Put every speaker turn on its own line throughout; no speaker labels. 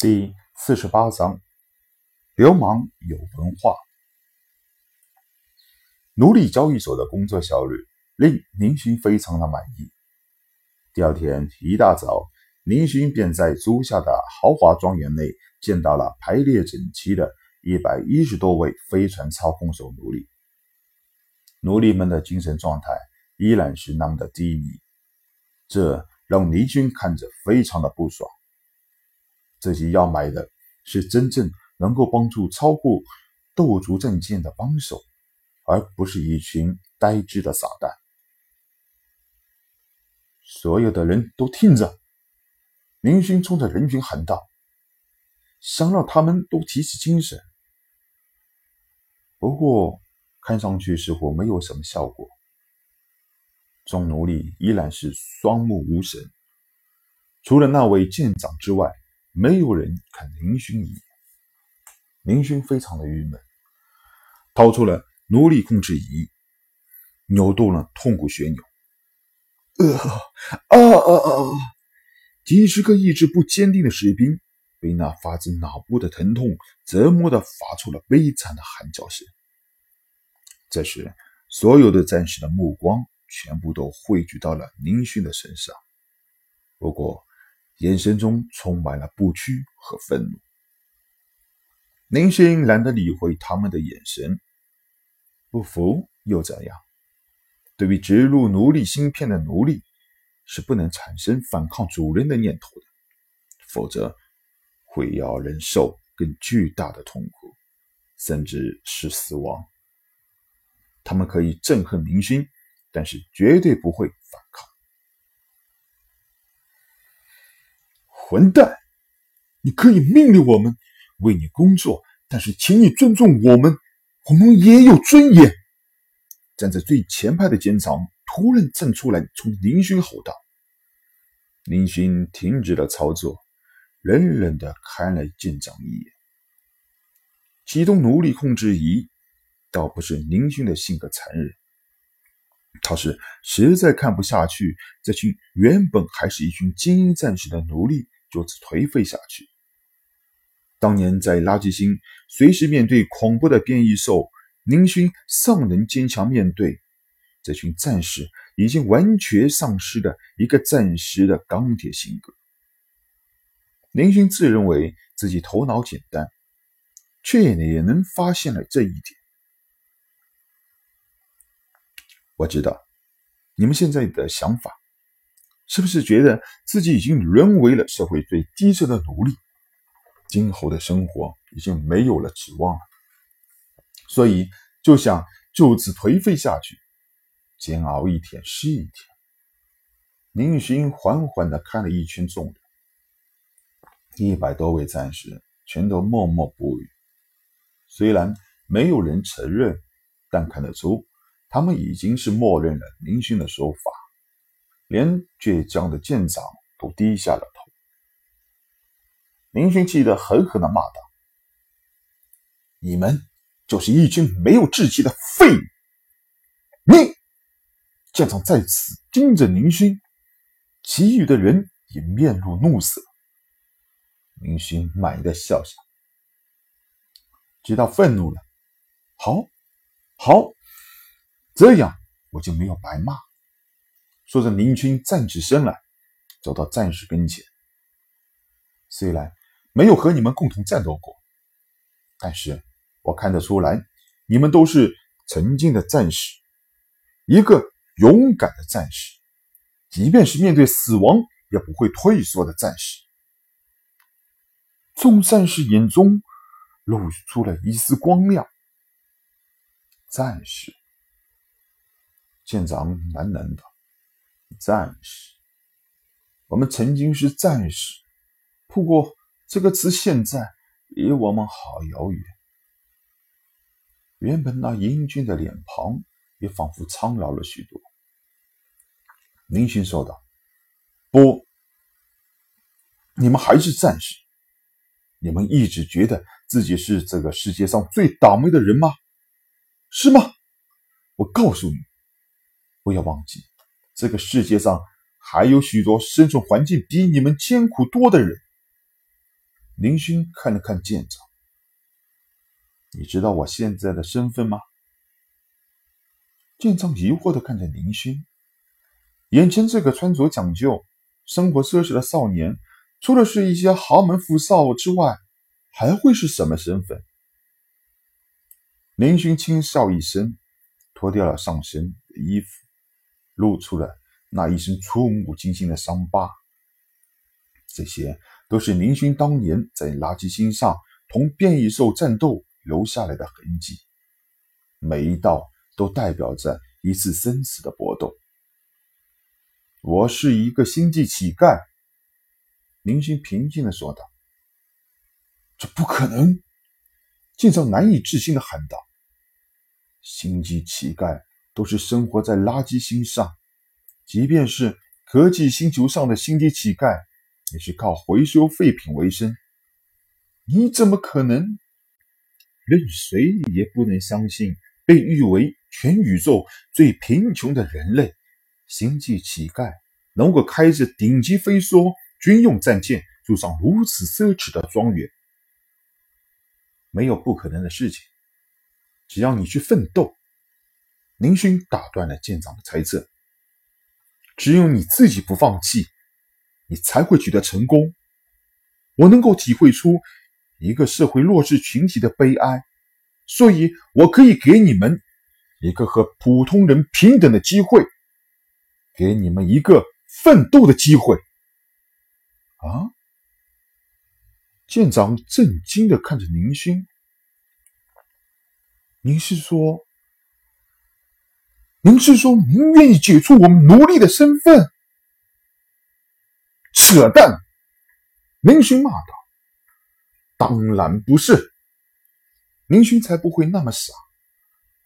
第四十八章，流氓有文化。奴隶交易所的工作效率令宁勋非常的满意。第二天一大早，宁勋便在租下的豪华庄园内见到了排列整齐的一百一十多位飞船操控手奴隶。奴隶们的精神状态依然是那么的低迷，这让宁勋看着非常的不爽。自己要买的是真正能够帮助超过斗族战舰的帮手，而不是一群呆滞的傻蛋。所有的人都听着！林勋冲着人群喊道：“想让他们都提起精神。”不过，看上去似乎没有什么效果。众奴隶依然是双目无神，除了那位舰长之外。没有人看林勋一眼，林勋非常的郁闷，掏出了奴隶控制仪，扭动了痛苦旋钮。啊啊啊啊！几十个意志不坚定的士兵被那发自脑部的疼痛折磨的发出了悲惨的喊叫声。这时，所有的战士的目光全部都汇聚到了林勋的身上。不过，眼神中充满了不屈和愤怒。林勋懒得理会他们的眼神，不服又怎样？对于植入奴隶芯片的奴隶，是不能产生反抗主人的念头的，否则会要忍受更巨大的痛苦，甚至是死亡。他们可以憎恨明星，但是绝对不会反抗。混蛋！你可以命令我们为你工作，但是请你尊重我们，我们也有尊严。站在最前排的舰长突然站出来，冲林勋吼道：“林勋停止了操作，冷冷的看了舰长一眼，启动奴隶控制仪。倒不是林勋的性格残忍，他是实在看不下去这群原本还是一群精英战士的奴隶。”就此颓废下去。当年在垃圾星，随时面对恐怖的变异兽，宁勋尚能坚强面对。这群战士已经完全丧失了一个战士的钢铁性格。宁勋自认为自己头脑简单，却也能发现了这一点。我知道你们现在的想法。是不是觉得自己已经沦为了社会最低层的奴隶，今后的生活已经没有了指望了，所以就想就此颓废下去，煎熬一天是一天。宁勋缓缓地看了一圈众人，一百多位战士全都默默不语，虽然没有人承认，但看得出他们已经是默认了宁勋的说法。连倔强的舰长都低下了头。林勋气得狠狠的骂道：“你们就是一群没有志气的废物！”你舰长在此盯着林勋，其余的人也面露怒色。林勋满意的笑笑，知道愤怒了。好，好，这样我就没有白骂。说着，林军站起身来，走到战士跟前。虽然没有和你们共同战斗过，但是我看得出来，你们都是曾经的战士，一个勇敢的战士，即便是面对死亡也不会退缩的战士。众战士眼中露出了一丝光亮。战士，舰长喃喃道。战士，我们曾经是战士，不过这个词现在离我们好遥远。原本那英俊的脸庞也仿佛苍老了许多。林勋说道：“不，你们还是战士，你们一直觉得自己是这个世界上最倒霉的人吗？是吗？我告诉你，不要忘记。”这个世界上还有许多生存环境比你们艰苦多的人。林勋看了看舰长：“你知道我现在的身份吗？”舰长疑惑的看着林勋，眼前这个穿着讲究、生活奢侈的少年，除了是一些豪门富少之外，还会是什么身份？林勋轻笑一声，脱掉了上身的衣服，露出了那一身触目惊心的伤疤。这些都是林勋当年在垃圾星上同变异兽战斗留下来的痕迹，每一道都代表着一次生死的搏斗。我是一个星际乞丐，林勋平静的说道。这不可能！舰长难以置信的喊道：“星际乞丐都是生活在垃圾星上，即便是科技星球上的星际乞丐，也是靠回收废品为生。你怎么可能？任谁也不能相信，被誉为全宇宙最贫穷的人类——星际乞丐，能够开着顶级飞梭军用战舰，住上如此奢侈的庄园。”没有不可能的事情，只要你去奋斗。林勋打断了舰长的猜测。只有你自己不放弃，你才会取得成功。我能够体会出一个社会弱势群体的悲哀，所以我可以给你们一个和普通人平等的机会，给你们一个奋斗的机会。啊！舰长震惊的看着宁勋：“您是说，您是说您愿意解除我们奴隶的身份？”扯淡！宁勋骂道：“当然不是，宁勋才不会那么傻，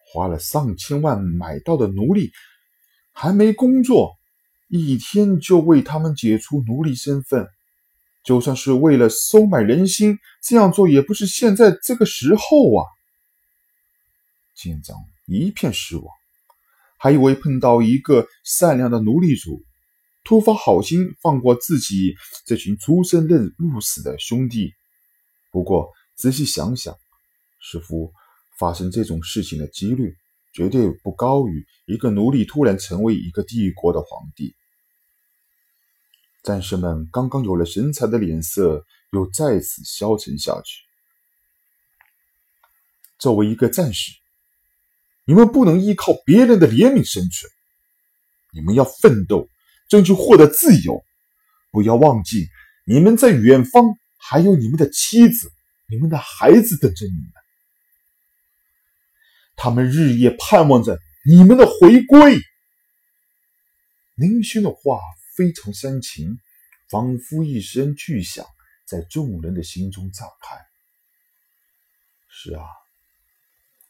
花了上千万买到的奴隶，还没工作，一天就为他们解除奴隶身份。”就算是为了收买人心，这样做也不是现在这个时候啊！舰长一片失望，还以为碰到一个善良的奴隶主，突发好心放过自己这群出生入入死的兄弟。不过仔细想想，似乎发生这种事情的几率绝对不高于一个奴隶突然成为一个帝国的皇帝。战士们刚刚有了神采的脸色又再次消沉下去。作为一个战士，你们不能依靠别人的怜悯生存，你们要奋斗，争取获得自由。不要忘记，你们在远方还有你们的妻子、你们的孩子等着你们，他们日夜盼望着你们的回归。林轩的话。非常煽情，仿佛一声巨响在众人的心中炸开。是啊，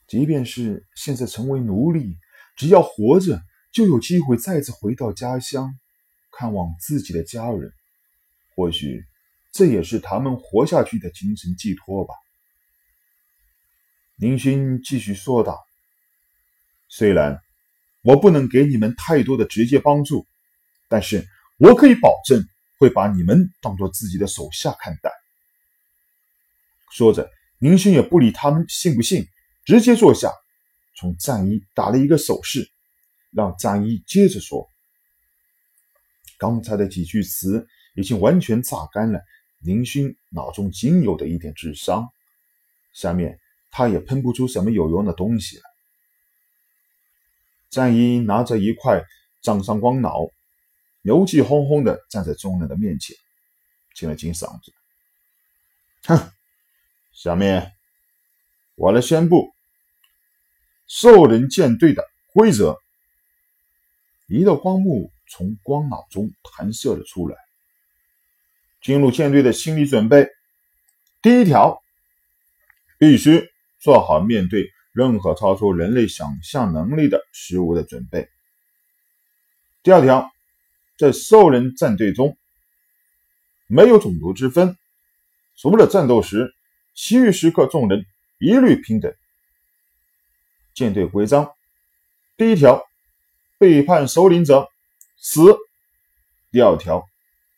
即便是现在成为奴隶，只要活着，就有机会再次回到家乡，看望自己的家人。或许这也是他们活下去的精神寄托吧。林勋继续说道：“虽然我不能给你们太多的直接帮助，但是……”我可以保证会把你们当做自己的手下看待。说着，宁勋也不理他们信不信，直接坐下，冲战衣打了一个手势，让战衣接着说。刚才的几句词已经完全榨干了林勋脑中仅有的一点智商，下面他也喷不出什么有用的东西了。战衣拿着一块掌上光脑。牛气哄哄的站在众人的面前，清了清嗓子：“哼，下面我来宣布兽人舰队的规则。”一道光幕从光脑中弹射了出来。进入舰队的心理准备：第一条，必须做好面对任何超出人类想象能力的事物的准备。第二条。在兽人战队中，没有种族之分。除了战斗时，其余时刻众人一律平等。舰队规章：第一条，背叛首领者死；第二条，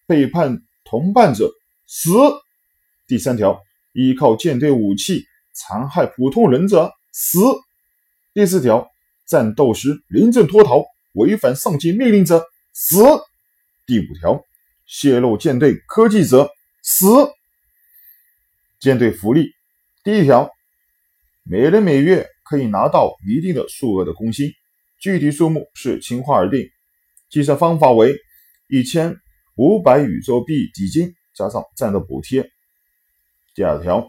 背叛同伴者死；第三条，依靠舰队武器残害普通人者死。第四条，战斗时临阵脱逃、违反上级命令者死。第五条，泄露舰队科技者死。舰队福利，第一条，每人每月可以拿到一定的数额的工薪，具体数目是情况而定，计算方法为一千五百宇宙币底金加上战斗补贴。第二条，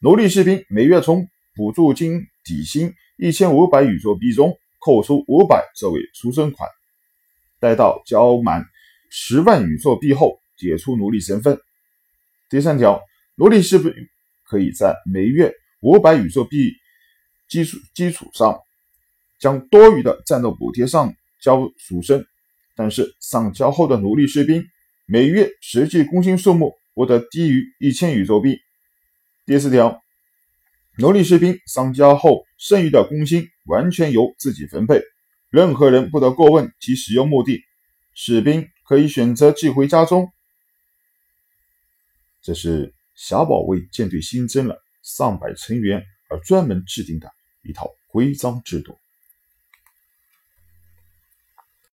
奴隶士兵每月从补助金底薪一千五百宇宙币中扣除五百作为出生款，待到交满十万宇宙币后解除奴隶身份。第三条。奴隶士兵可以在每月五百宇宙币基础基础上，将多余的战斗补贴上交赎身，但是上交后的奴隶士兵每月实际工薪数目不得低于一千宇宙币。第四条，奴隶士兵上交后剩余的工薪完全由自己分配，任何人不得过问其使用目的，士兵可以选择寄回家中。这是。小宝为舰队新增了上百成员而专门制定的一套规章制度。